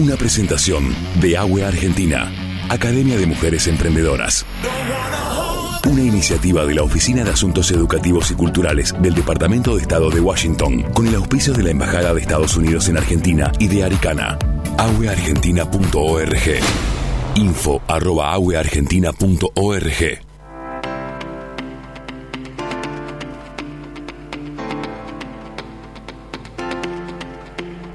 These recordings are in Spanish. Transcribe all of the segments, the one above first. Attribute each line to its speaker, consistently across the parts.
Speaker 1: Una presentación de Agua Argentina, Academia de Mujeres Emprendedoras. Una iniciativa de la Oficina de Asuntos Educativos y Culturales del Departamento de Estado de Washington, con el auspicio de la Embajada de Estados Unidos en Argentina y de Aricana. agueargentina.org. Info.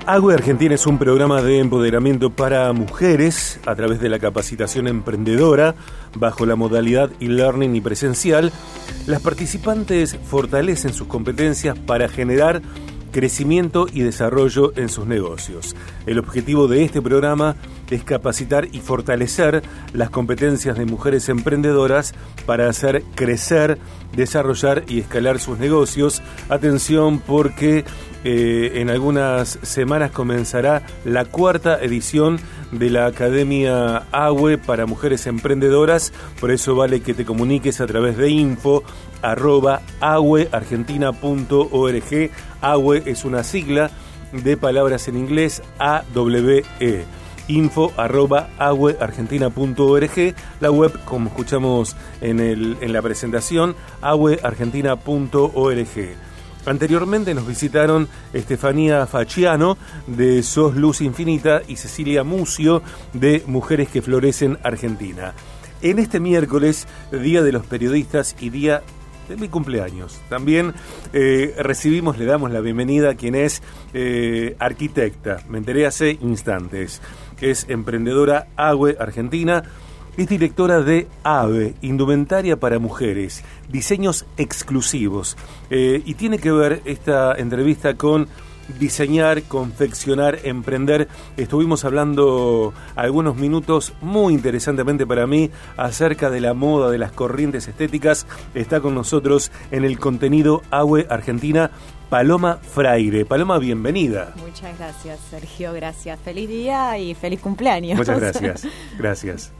Speaker 2: Agua Argentina es un programa de empoderamiento para mujeres a través de la capacitación emprendedora bajo la modalidad e-learning y presencial. Las participantes fortalecen sus competencias para generar crecimiento y desarrollo en sus negocios. El objetivo de este programa capacitar y fortalecer las competencias de mujeres emprendedoras para hacer crecer, desarrollar y escalar sus negocios. Atención porque eh, en algunas semanas comenzará la cuarta edición de la Academia AWE para Mujeres Emprendedoras. Por eso vale que te comuniques a través de info arroba aweargentina.org. AWE es una sigla de palabras en inglés AWE info arroba agueargentina.org, la web como escuchamos en, el, en la presentación, agueargentina.org. Anteriormente nos visitaron Estefanía Faciano de Sos Luz Infinita y Cecilia Mucio de Mujeres que Florecen Argentina. En este miércoles, Día de los Periodistas y Día de mi cumpleaños. También eh, recibimos, le damos la bienvenida a quien es eh, arquitecta, me enteré hace instantes. Es emprendedora AWE Argentina, es directora de AVE, Indumentaria para Mujeres, diseños exclusivos. Eh, y tiene que ver esta entrevista con diseñar, confeccionar, emprender. Estuvimos hablando algunos minutos muy interesantemente para mí acerca de la moda, de las corrientes estéticas. Está con nosotros en el contenido AWE Argentina. Paloma Fraire. Paloma, bienvenida.
Speaker 3: Muchas gracias, Sergio. Gracias. Feliz día y feliz cumpleaños.
Speaker 2: Muchas gracias. Gracias.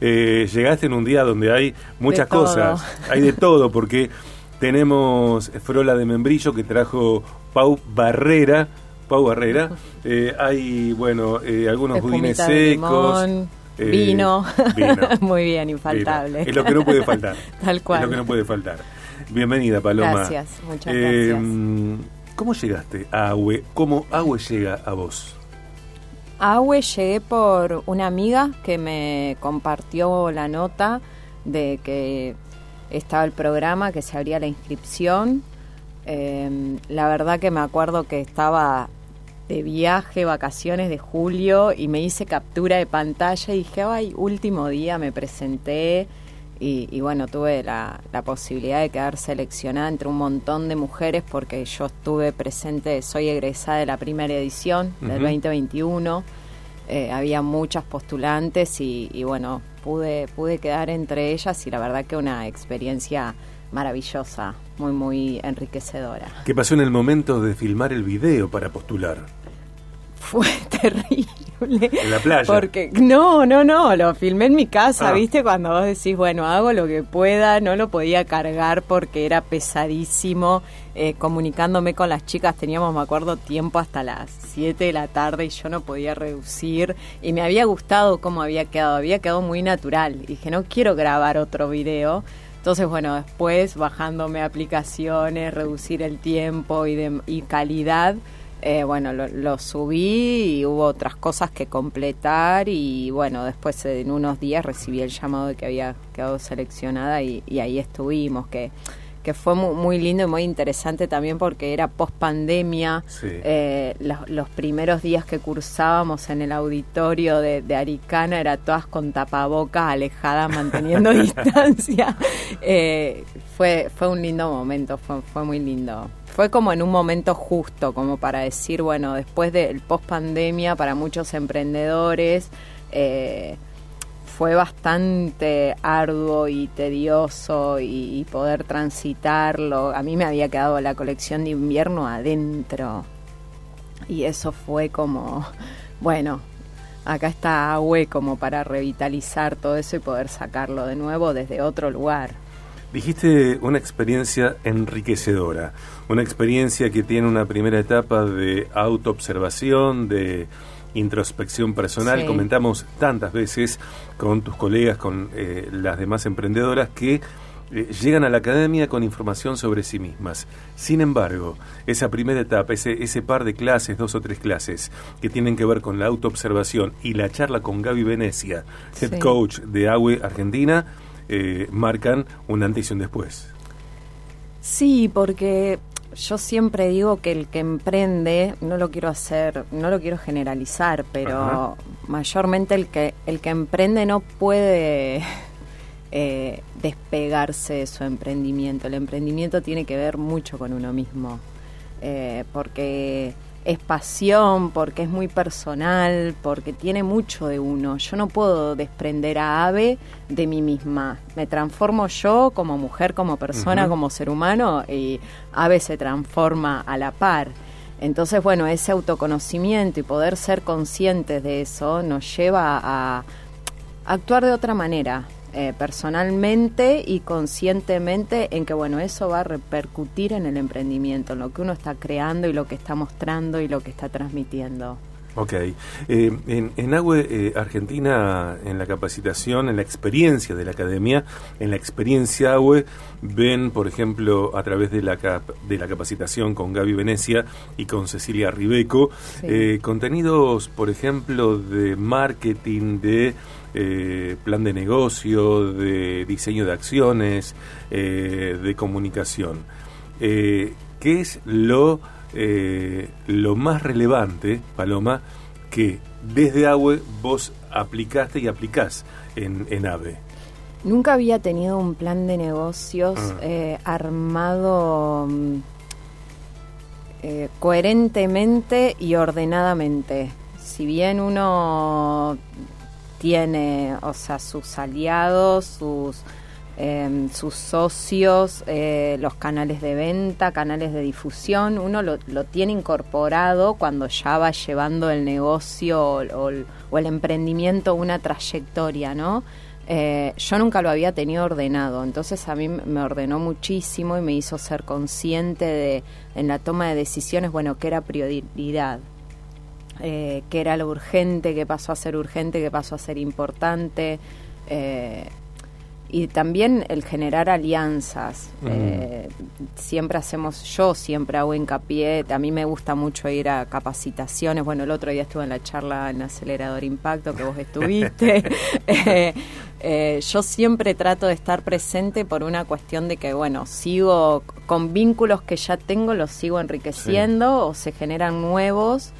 Speaker 2: Eh, llegaste en un día donde hay muchas cosas, hay de todo, porque tenemos Frola de Membrillo que trajo Pau Barrera, Pau Barrera, eh, hay, bueno, eh, algunos budines secos.
Speaker 3: vino. Muy bien, infaltable.
Speaker 2: Es lo que no puede faltar.
Speaker 3: Tal cual.
Speaker 2: Es lo que no puede faltar. Bienvenida, Paloma.
Speaker 3: Gracias, muchas gracias.
Speaker 2: ¿Cómo llegaste a Agüe? ¿Cómo Agüe llega a vos?
Speaker 3: Agüe llegué por una amiga que me compartió la nota de que estaba el programa, que se abría la inscripción. Em, la verdad que me acuerdo que estaba de viaje, vacaciones de julio, y me hice captura de pantalla y dije, ay, último día me presenté. Y, bueno, tuve la, posibilidad de quedar seleccionada entre un montón de mujeres porque yo estuve presente, soy egresada de la primera edición del 2021, eh, había muchas postulantes y, y, bueno, pude, pude quedar entre ellas y la verdad que una experiencia maravillosa, muy, muy enriquecedora.
Speaker 2: ¿Qué pasó en el momento de filmar el video para postular?
Speaker 3: Fue terrible.
Speaker 2: En la playa.
Speaker 3: Porque no, no, no, lo filmé en mi casa, ah. ¿viste? Cuando vos decís, bueno, hago lo que pueda, no lo podía cargar porque era pesadísimo. Eh, comunicándome con las chicas, teníamos, me acuerdo, tiempo hasta las 7 de la tarde y yo no podía reducir. Y me había gustado cómo había quedado, había quedado muy natural. Y dije, no quiero grabar otro video. Entonces, bueno, después bajándome aplicaciones, reducir el tiempo y, de, y calidad eh, bueno, lo, subí y hubo otras cosas que completar y bueno, después en unos días recibí el llamado de que había quedado seleccionada y, ahí estuvimos, que, que fue muy, lindo y muy interesante también porque era post pandemia, eh, los, primeros días que cursábamos en el auditorio de, Aricana era todas con tapabocas, alejadas, manteniendo distancia. Eh, fue, fue un lindo momento, fue, fue muy lindo fue como en un momento justo, como para decir, bueno, después del post pandemia, para muchos emprendedores, eh, fue bastante arduo y tedioso y, poder transitarlo. A mí me había quedado la colección de invierno adentro y eso fue como, bueno, acá está Agüe como para revitalizar todo eso y poder sacarlo de nuevo desde otro lugar.
Speaker 2: Dijiste una experiencia enriquecedora, una experiencia que tiene una primera etapa de autoobservación, de introspección personal. Comentamos tantas veces con tus colegas, con eh, las demás emprendedoras, que eh, llegan a la academia con información sobre sí mismas. Sin embargo, esa primera etapa, ese, ese par de clases, dos o tres clases, que tienen que ver con la autoobservación y la charla con Gaby Venecia, head coach de AWE Argentina, eh, marcan un antes y un después.
Speaker 3: Sí, porque yo siempre digo que el que emprende, no lo quiero hacer, no lo quiero generalizar, pero mayormente el que el que emprende no puede eh, despegarse de su emprendimiento. El emprendimiento tiene que ver mucho con uno mismo, eh, porque es pasión, porque es muy personal, porque tiene mucho de uno. Yo no puedo desprender a Ave de mí misma. Me transformo yo como mujer, como persona, como ser humano y Ave se transforma a la par. Entonces, bueno, ese autoconocimiento y poder ser conscientes de eso nos lleva a actuar de otra manera, eh, personalmente y conscientemente en que, bueno, eso va a repercutir en el emprendimiento, en lo que uno está creando y lo que está mostrando y lo que está transmitiendo.
Speaker 2: Ok. Eh, en, en AWE eh, Argentina, en la capacitación, en la experiencia de la academia, en la experiencia AWE, ven, por ejemplo, a través de la, de la capacitación con Gaby Venecia y con Cecilia Ribeco, contenidos, por ejemplo, de marketing, de eh, plan de negocio, de diseño de acciones, eh, de comunicación. Eh, ¿Qué es lo, lo más relevante, Paloma, que desde AWE vos aplicaste y aplicás en, en AVE?
Speaker 3: Nunca había tenido un plan de negocios ah. armado mm, coherentemente y ordenadamente. Si bien uno tiene, o sea, sus aliados, sus, em, sus socios, eh, los canales de venta, canales de difusión, uno lo, tiene incorporado cuando ya va llevando el negocio o, el emprendimiento una trayectoria, ¿no? Eh, yo nunca lo había tenido ordenado, entonces a mí me ordenó muchísimo y me hizo ser consciente de en la toma de decisiones, bueno, que era prioridad, eh, qué era lo urgente, qué pasó a ser urgente, qué pasó a ser importante. Eh, y también el generar alianzas. Eh, siempre hacemos, yo siempre hago hincapié, a mí me gusta mucho ir a capacitaciones. Bueno, el otro día estuve en la charla en Acelerador Impacto que vos estuviste. yo siempre trato de estar presente por una cuestión de que, bueno, sigo con vínculos que ya tengo, los sigo enriqueciendo o se generan nuevos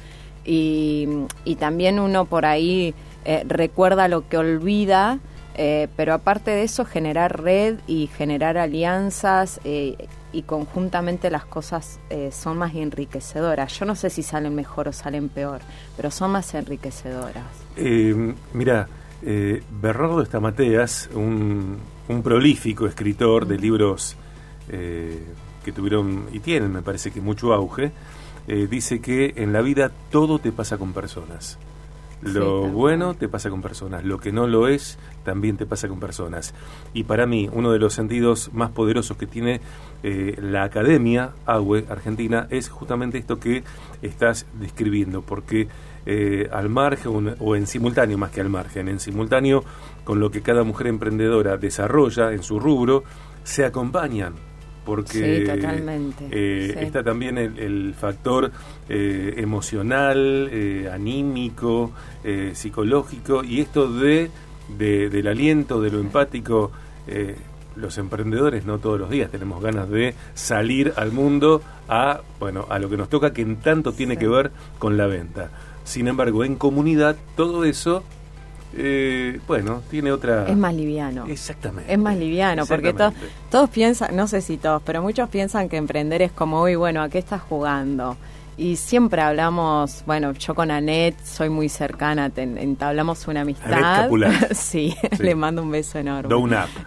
Speaker 3: y, y también uno por ahí eh, recuerda lo que olvida, eh, pero aparte de eso generar red y generar alianzas eh, y conjuntamente las cosas son más enriquecedoras. Yo no sé si salen mejor o salen peor, pero son más enriquecedoras.
Speaker 2: mira, Bernardo Estamateas, un, un prolífico escritor de libros que tuvieron y tienen, me parece que mucho auge, eh, dice que en la vida todo te pasa con personas. Lo bueno te pasa con personas, lo que no lo es también te pasa con personas. Y para mí, uno de los sentidos más poderosos que tiene eh, la Academia AWE Argentina es justamente esto que estás describiendo, porque eh, al margen o en simultáneo, más que al margen, en simultáneo con lo que cada mujer emprendedora desarrolla en su rubro, se acompañan porque eh, está también el, factor eh, emocional, eh, anímico, psicológico, y esto de, del aliento, de lo empático. los emprendedores no todos los días tenemos ganas de salir al mundo a bueno a lo que nos toca que en tanto tiene que ver con la venta. Sin embargo, en comunidad todo eso eh, bueno, tiene otra...
Speaker 3: Es más liviano.
Speaker 2: Exactamente.
Speaker 3: Es más liviano, porque todos piensan, no sé si todos, pero muchos piensan que emprender es como, uy, bueno, ¿a qué estás jugando? Y siempre hablamos, bueno, yo con Anet soy muy cercana, entablamos una amistad. sí, le mando un beso enorme.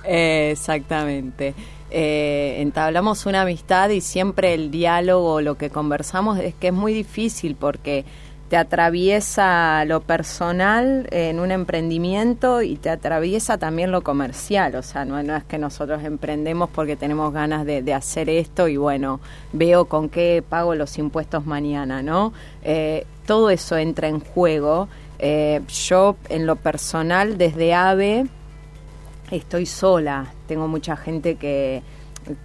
Speaker 3: Eh, exactamente. Eh, entablamos una amistad y siempre el diálogo, lo que conversamos es que es muy difícil porque te atraviesa lo personal en un emprendimiento y te atraviesa también lo comercial. O sea, no, es que nosotros emprendemos porque tenemos ganas de, hacer esto y bueno, veo con qué pago los impuestos mañana, ¿no? Eh, todo eso entra en juego. Eh, yo en lo personal desde AVE estoy sola, tengo mucha gente que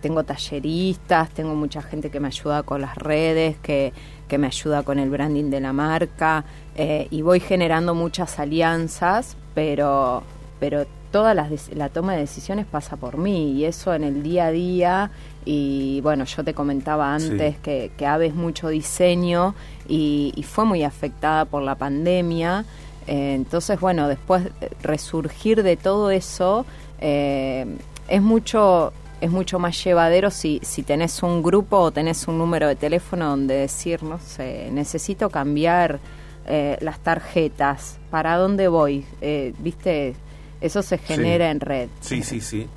Speaker 3: tengo talleristas, tengo mucha gente que me ayuda con las redes, que, que me ayuda con el branding de la marca eh, y voy generando muchas alianzas, pero, pero toda la, la toma de decisiones pasa por mí y eso en el día a día y bueno, yo te comentaba antes que, que Aves mucho diseño y, fue muy afectada por la pandemia. Eh, entonces, bueno, después resurgir de todo eso eh, es mucho es mucho más llevadero si, si tenés un grupo o tenés un número de teléfono donde decir, no sé, necesito cambiar eh, las tarjetas, ¿para dónde voy? Eh, ¿Viste? Eso se genera en red.
Speaker 2: Sí, sí, sí.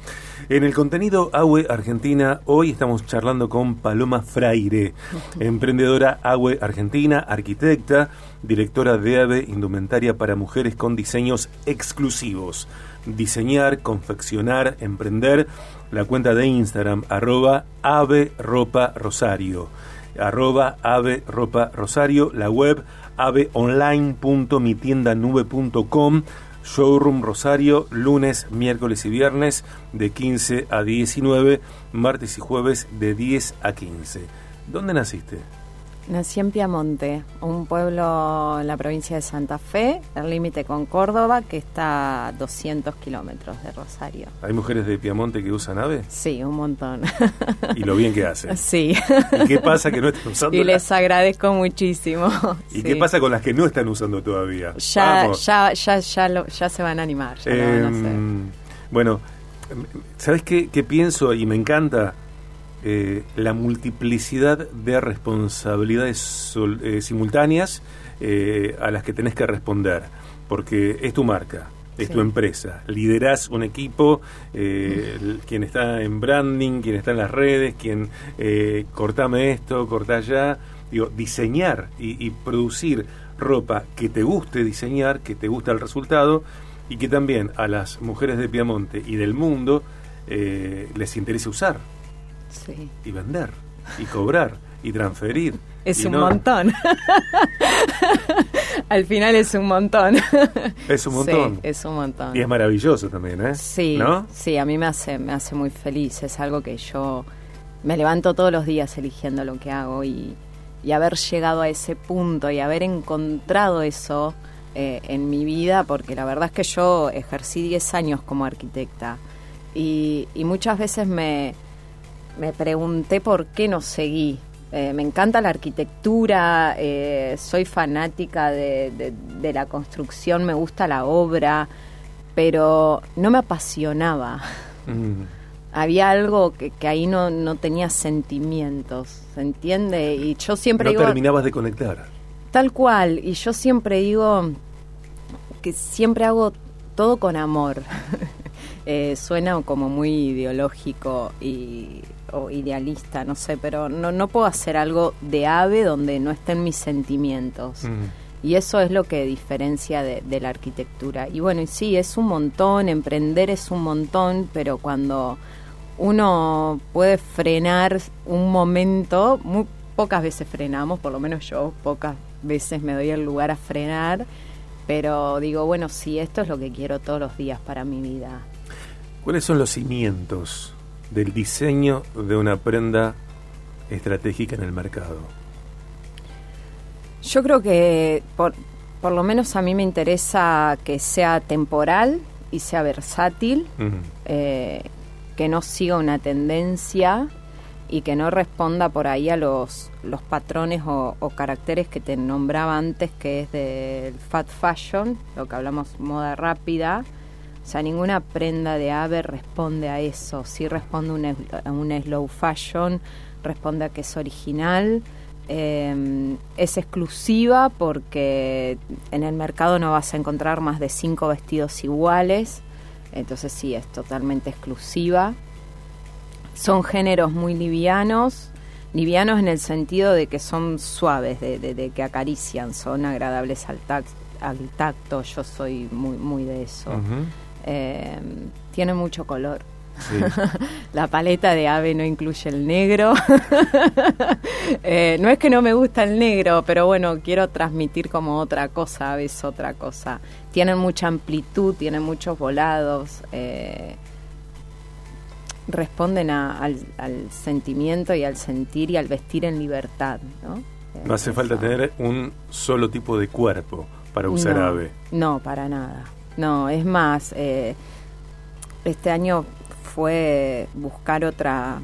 Speaker 2: En el contenido AWE Argentina, hoy estamos charlando con Paloma Fraire, emprendedora AWE Argentina, arquitecta, directora de AVE Indumentaria para Mujeres con diseños exclusivos. Diseñar, confeccionar, emprender la cuenta de Instagram, arroba ave ropa rosario, arroba ave ropa rosario, la web aveonline.mitiendanube.com, showroom rosario, lunes, miércoles y viernes de 15 a 19, martes y jueves de 10 a 15. ¿Dónde naciste?
Speaker 3: Nací en Piamonte, un pueblo en la provincia de Santa Fe, el límite con Córdoba, que está a 200 kilómetros de Rosario.
Speaker 2: ¿Hay mujeres de Piamonte que usan ave?
Speaker 3: Sí, un montón.
Speaker 2: ¿Y lo bien que hacen?
Speaker 3: Sí.
Speaker 2: ¿Y qué pasa que no están usando?
Speaker 3: Y les agradezco muchísimo.
Speaker 2: ¿Y qué pasa con las que no están usando todavía?
Speaker 3: Ya, ya, ya, ya, ya se van a animar. Em,
Speaker 2: bueno, ¿sabes qué, qué pienso y me encanta? Eh, la multiplicidad de responsabilidades eh, simultáneas eh, a las que tenés que responder, porque es tu marca, es tu empresa, liderás un equipo, quien está en branding, quien está en las redes, quien cortame esto, corta allá, digo, diseñar y, y producir ropa que te guste diseñar, que te gusta el resultado y que también a las mujeres de Piamonte y del mundo les interese usar y vender, y cobrar, y transferir.
Speaker 3: Es un montón. Al final es un montón.
Speaker 2: Es un montón.
Speaker 3: Sí, es un montón.
Speaker 2: Y es maravilloso también, ¿eh?
Speaker 3: Sí, sí, a mí me hace, me hace muy feliz. Es algo que yo me levanto todos los días eligiendo lo que hago y, y haber llegado a ese punto y haber encontrado eso eh, en mi vida, porque la verdad es que yo ejercí 10 años como arquitecta y, y muchas veces me, me pregunté por qué no seguí. Eh, me encanta la arquitectura, eh, soy fanática de, la construcción, me gusta la obra, pero no me apasionaba. Mm. Había algo que, ahí no, no, tenía sentimientos, ¿se entiende? Y yo siempre
Speaker 2: no terminabas de conectar.
Speaker 3: Tal cual, y yo siempre digo que siempre hago todo con amor. Eh, suena como muy ideológico y o idealista, no sé, pero no, no puedo hacer algo de ave donde no estén mis sentimientos. Y eso es lo que diferencia de, la arquitectura. Y bueno, y sí, es un montón, emprender es un montón, pero cuando uno puede frenar un momento, muy pocas veces frenamos, por lo menos yo pocas veces me doy el lugar a frenar, pero digo, bueno, sí, esto es lo que quiero todos los días para mi vida.
Speaker 2: ¿Cuáles son los cimientos del diseño de una prenda estratégica en el mercado?
Speaker 3: Yo creo que por, por lo menos a mí me interesa que sea temporal y sea versátil, eh, que no siga una tendencia y que no responda por ahí a los, los patrones o, o, caracteres que te nombraba antes, que es del fat fashion, lo que hablamos moda rápida, o sea, ninguna prenda de ave responde a eso. Sí responde a un slow fashion, responde a que es original, em, es exclusiva porque en el mercado no vas a encontrar más de cinco vestidos iguales. Entonces sí, es totalmente exclusiva. Son géneros muy livianos, livianos en el sentido de que son suaves, de, que acarician, son agradables al, al tacto. Yo soy muy, muy de eso. Eh, tiene mucho color. la paleta de ave no incluye el negro. Eh, no es que no me gusta el negro, pero bueno, quiero transmitir como otra cosa, ave es otra cosa. Tienen mucha amplitud, tienen muchos volados. Eh, responden al, sentimiento y al sentir y al vestir en libertad. No,
Speaker 2: no hace falta tener un solo tipo de cuerpo para usar ave.
Speaker 3: No, para nada. No, es más, eh, este año fue buscar otra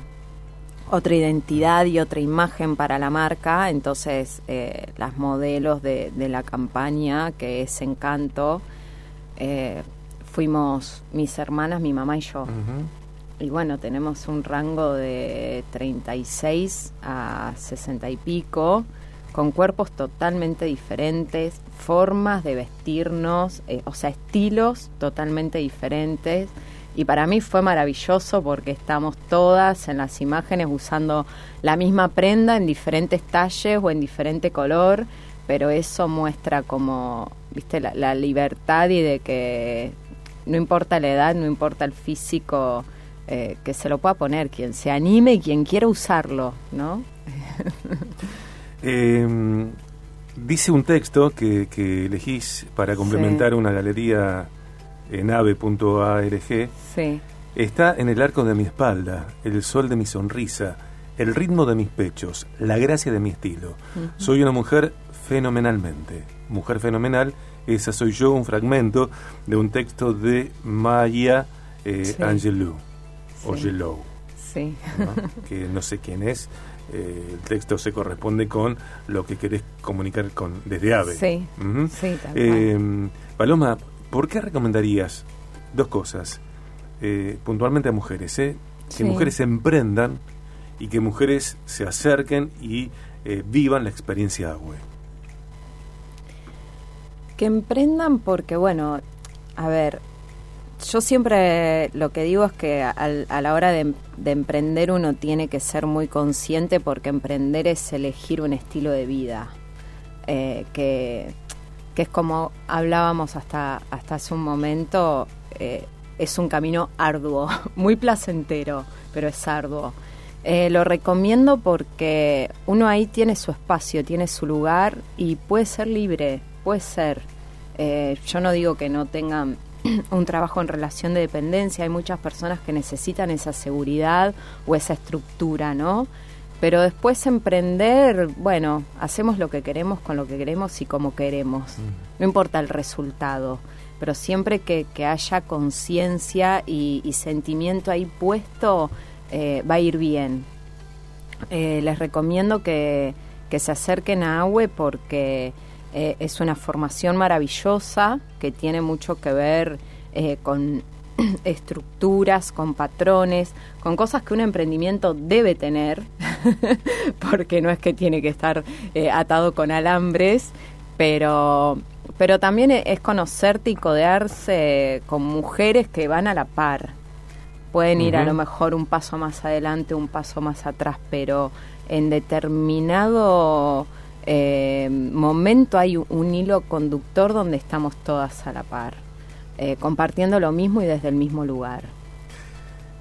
Speaker 3: otra identidad y otra imagen para la marca, entonces eh, las modelos de, la campaña, que es Encanto, eh, fuimos mis hermanas, mi mamá y yo. Y bueno, tenemos un rango de 36 a 60 y pico, con cuerpos totalmente diferentes, formas de vestirnos, eh, o sea, estilos totalmente diferentes. Y para mí fue maravilloso porque estamos todas en las imágenes usando la misma prenda en diferentes talles o en diferente color, pero eso muestra como, viste, la, la libertad y de que no importa la edad, no importa el físico, eh, que se lo pueda poner quien se anime y quien quiera usarlo, ¿no?
Speaker 2: Em, dice un texto que, elegís para complementar una galería en ave.arg.
Speaker 3: Sí.
Speaker 2: Está en el arco de mi espalda, el sol de mi sonrisa, el ritmo de mis pechos, la gracia de mi estilo. Soy una mujer fenomenalmente. Mujer fenomenal, esa soy yo, un fragmento de un texto de Maya eh, Angelou o.
Speaker 3: Sí.
Speaker 2: que no sé quién es. Eh, el texto se corresponde con lo que querés comunicar con desde AVE.
Speaker 3: Sí, sí
Speaker 2: eh, Paloma, ¿por qué recomendarías dos cosas? Eh, puntualmente a mujeres, ¿eh? que mujeres emprendan y que mujeres se acerquen y vivan la experiencia AVE.
Speaker 3: Que emprendan porque, bueno, a ver, yo siempre lo que digo es que a la hora de, emprender uno tiene que ser muy consciente porque emprender es elegir un estilo de vida eh, que, es como hablábamos hasta, hasta hace un momento, eh, es un camino arduo, muy placentero, pero es arduo. Eh, lo recomiendo porque uno ahí tiene su espacio, tiene su lugar y puede ser libre, puede ser. yo no digo que no tengan un trabajo en relación de dependencia, hay muchas personas que necesitan esa seguridad o esa estructura, ¿no? Pero después emprender, bueno, hacemos lo que queremos con lo que queremos y como queremos. No importa el resultado, pero siempre que, haya conciencia y, sentimiento ahí puesto, eh, va a ir bien. Eh, les recomiendo que, que se acerquen a AWE porque eh, es una formación maravillosa que tiene mucho que ver eh, con estructuras, con patrones, con cosas que un emprendimiento debe tener, porque no es que tiene que estar eh, atado con alambres, pero, pero también es conocerte y codearse con mujeres que van a la par. Pueden ir a lo mejor un paso más adelante, un paso más atrás, pero en determinado eh, momento hay un hilo conductor donde estamos todas a la par, eh, compartiendo lo mismo y desde el mismo lugar.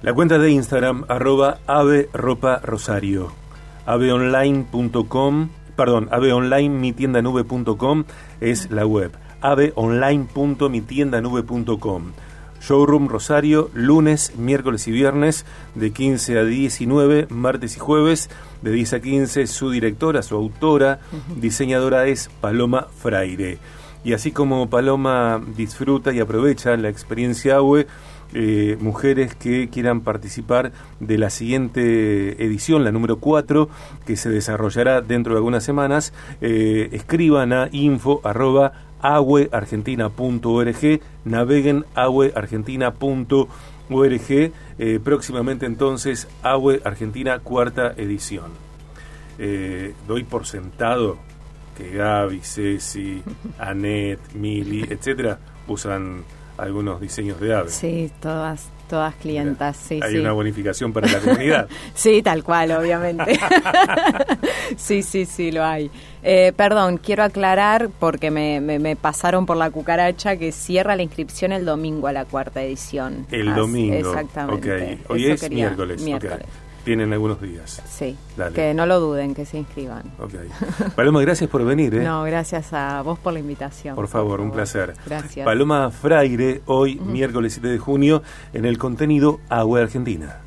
Speaker 2: La cuenta de Instagram, arroba ave ropa rosario, aveonline.com, perdón, aveonline.mitiendanube.com es la web, aveonline.mitiendanube.com. Showroom Rosario, lunes, miércoles y viernes, de 15 a 19, martes y jueves, de 10 a 15. Su directora, su autora, diseñadora es Paloma Fraire. Y así como Paloma disfruta y aprovecha la experiencia AWE, eh, mujeres que quieran participar de la siguiente edición, la número 4, que se desarrollará dentro de algunas semanas, eh, escriban a info arroba agueargentina.org, naveguen agueargentina.org, eh, próximamente entonces Agüe Argentina cuarta edición. Eh, doy por sentado que Gaby, Ceci, Anet, Mili, etcétera, usan algunos diseños de ave.
Speaker 3: Sí, todas, Todas clientas, sí,
Speaker 2: Hay una bonificación para la comunidad.
Speaker 3: sí, tal cual, obviamente. sí, sí, sí, lo hay. Eh, perdón, quiero aclarar, porque me, me, pasaron por la cucaracha, que cierra la inscripción el domingo a la cuarta edición.
Speaker 2: El domingo.
Speaker 3: Exactamente.
Speaker 2: Hoy es miércoles. miércoles. Tienen algunos días.
Speaker 3: Sí, que no lo duden, que se inscriban.
Speaker 2: Ok. Paloma, gracias por venir. ¿eh?
Speaker 3: No, gracias a vos por la invitación.
Speaker 2: Por favor, un placer.
Speaker 3: Gracias.
Speaker 2: Paloma Fraire, hoy, miércoles 7 de junio, en el contenido Agua Argentina.